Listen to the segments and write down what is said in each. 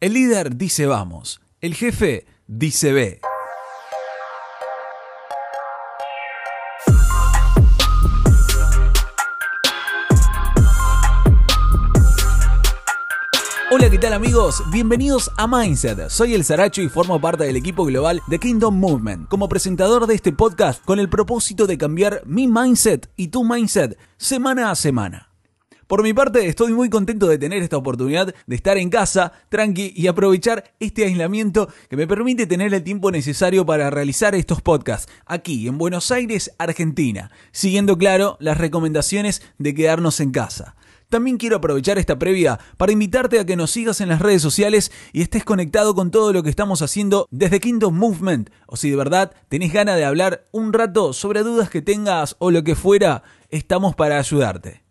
El líder dice vamos, el jefe dice ve. Hola, ¿qué tal amigos? Bienvenidos a Mindset. Soy el Saracho y formo parte del equipo global de Kingdom Movement como presentador de este podcast con el propósito de cambiar mi mindset y tu mindset semana a semana. Por mi parte, estoy muy contento de tener esta oportunidad de estar en casa, tranqui y aprovechar este aislamiento que me permite tener el tiempo necesario para realizar estos podcasts aquí en Buenos Aires, Argentina, siguiendo claro las recomendaciones de quedarnos en casa. También quiero aprovechar esta previa para invitarte a que nos sigas en las redes sociales y estés conectado con todo lo que estamos haciendo desde Kingdom Movement. O si de verdad tenés ganas de hablar un rato sobre dudas que tengas o lo que fuera, estamos para ayudarte.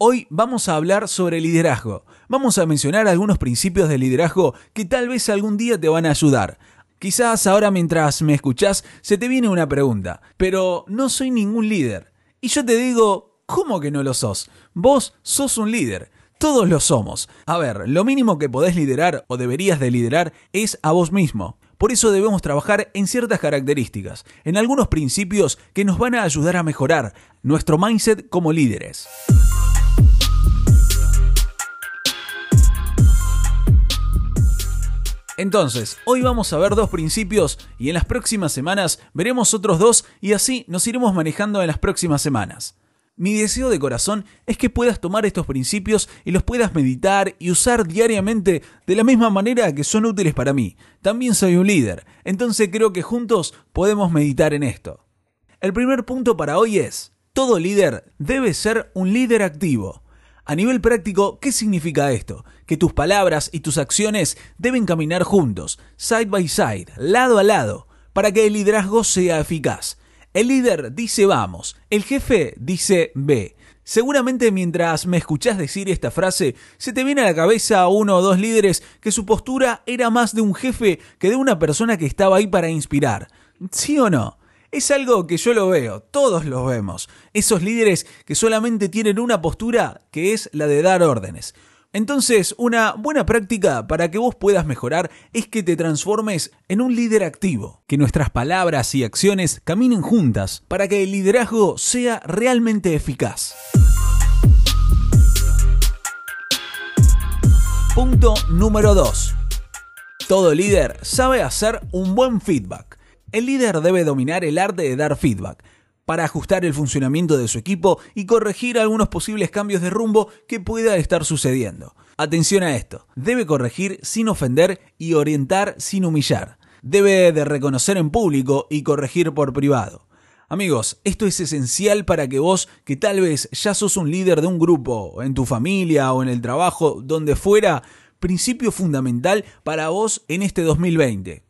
Hoy vamos a hablar sobre liderazgo. Vamos a mencionar algunos principios de liderazgo que tal vez algún día te van a ayudar. Quizás ahora mientras me escuchás se te viene una pregunta, pero no soy ningún líder. Y yo te digo, ¿cómo que no lo sos? Vos sos un líder. Todos lo somos. A ver, lo mínimo que podés liderar o deberías de liderar es a vos mismo. Por eso debemos trabajar en ciertas características, en algunos principios que nos van a ayudar a mejorar nuestro mindset como líderes. Entonces, hoy vamos a ver dos principios y en las próximas semanas veremos otros dos y así nos iremos manejando en las próximas semanas. Mi deseo de corazón es que puedas tomar estos principios y los puedas meditar y usar diariamente de la misma manera que son útiles para mí. También soy un líder, entonces creo que juntos podemos meditar en esto. El primer punto para hoy es, todo líder debe ser un líder activo. A nivel práctico, ¿qué significa esto? Que tus palabras y tus acciones deben caminar juntos, side by side, lado a lado, para que el liderazgo sea eficaz. El líder dice vamos, el jefe dice ve. Seguramente mientras me escuchás decir esta frase, se te viene a la cabeza uno o dos líderes que su postura era más de un jefe que de una persona que estaba ahí para inspirar. ¿Sí o no? Es algo que yo lo veo, todos lo vemos. Esos líderes que solamente tienen una postura que es la de dar órdenes. Entonces, una buena práctica para que vos puedas mejorar es que te transformes en un líder activo, que nuestras palabras y acciones caminen juntas para que el liderazgo sea realmente eficaz. Punto número 2. Todo líder sabe hacer un buen feedback. El líder debe dominar el arte de dar feedback para ajustar el funcionamiento de su equipo y corregir algunos posibles cambios de rumbo que pueda estar sucediendo. Atención a esto, debe corregir sin ofender y orientar sin humillar. Debe de reconocer en público y corregir por privado. Amigos, esto es esencial para que vos, que tal vez ya sos un líder de un grupo, en tu familia o en el trabajo, donde fuera, principio fundamental para vos en este 2020.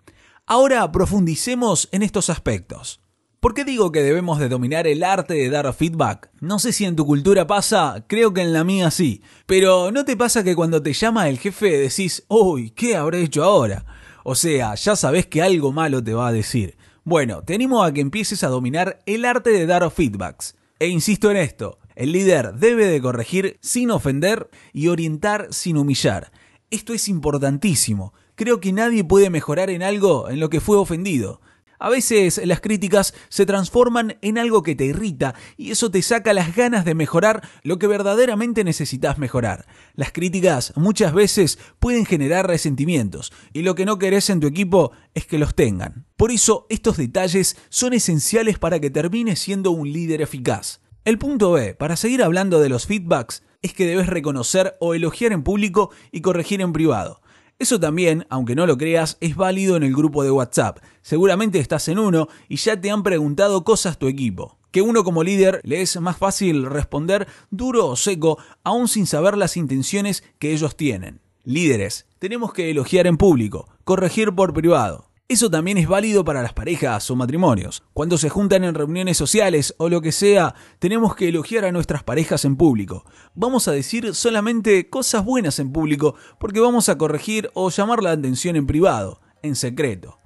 Ahora profundicemos en estos aspectos. ¿Por qué digo que debemos de dominar el arte de dar feedback? No sé si en tu cultura pasa, creo que en la mía sí. Pero ¿no te pasa que cuando te llama el jefe decís, uy, ¿qué habré hecho ahora? O sea, ya sabes que algo malo te va a decir. Bueno, te animo a que empieces a dominar el arte de dar feedbacks. E insisto en esto, el líder debe de corregir sin ofender y orientar sin humillar. Esto es importantísimo creo que nadie puede mejorar en algo en lo que fue ofendido. A veces las críticas se transforman en algo que te irrita y eso te saca las ganas de mejorar lo que verdaderamente necesitas mejorar. Las críticas muchas veces pueden generar resentimientos y lo que no querés en tu equipo es que los tengan. Por eso estos detalles son esenciales para que termines siendo un líder eficaz. El punto B, para seguir hablando de los feedbacks, es que debes reconocer o elogiar en público y corregir en privado. Eso también, aunque no lo creas, es válido en el grupo de WhatsApp. Seguramente estás en uno y ya te han preguntado cosas tu equipo. Que uno como líder le es más fácil responder duro o seco, aún sin saber las intenciones que ellos tienen. Líderes, tenemos que elogiar en público, corregir por privado. Eso también es válido para las parejas o matrimonios. Cuando se juntan en reuniones sociales o lo que sea, tenemos que elogiar a nuestras parejas en público. Vamos a decir solamente cosas buenas en público porque vamos a corregir o llamar la atención en privado, en secreto.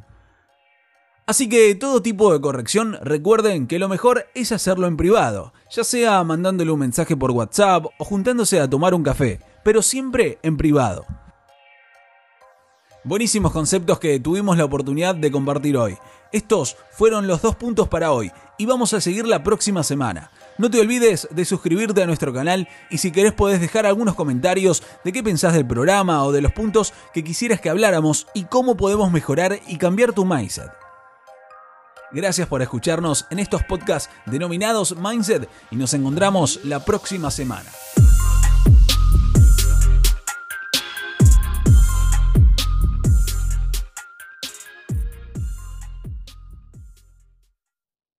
Así que todo tipo de corrección, recuerden que lo mejor es hacerlo en privado, ya sea mandándole un mensaje por WhatsApp o juntándose a tomar un café, pero siempre en privado. Buenísimos conceptos que tuvimos la oportunidad de compartir hoy. Estos fueron los dos puntos para hoy y vamos a seguir la próxima semana. No te olvides de suscribirte a nuestro canal y si querés podés dejar algunos comentarios de qué pensás del programa o de los puntos que quisieras que habláramos y cómo podemos mejorar y cambiar tu mindset. Gracias por escucharnos en estos podcasts denominados Mindset y nos encontramos la próxima semana.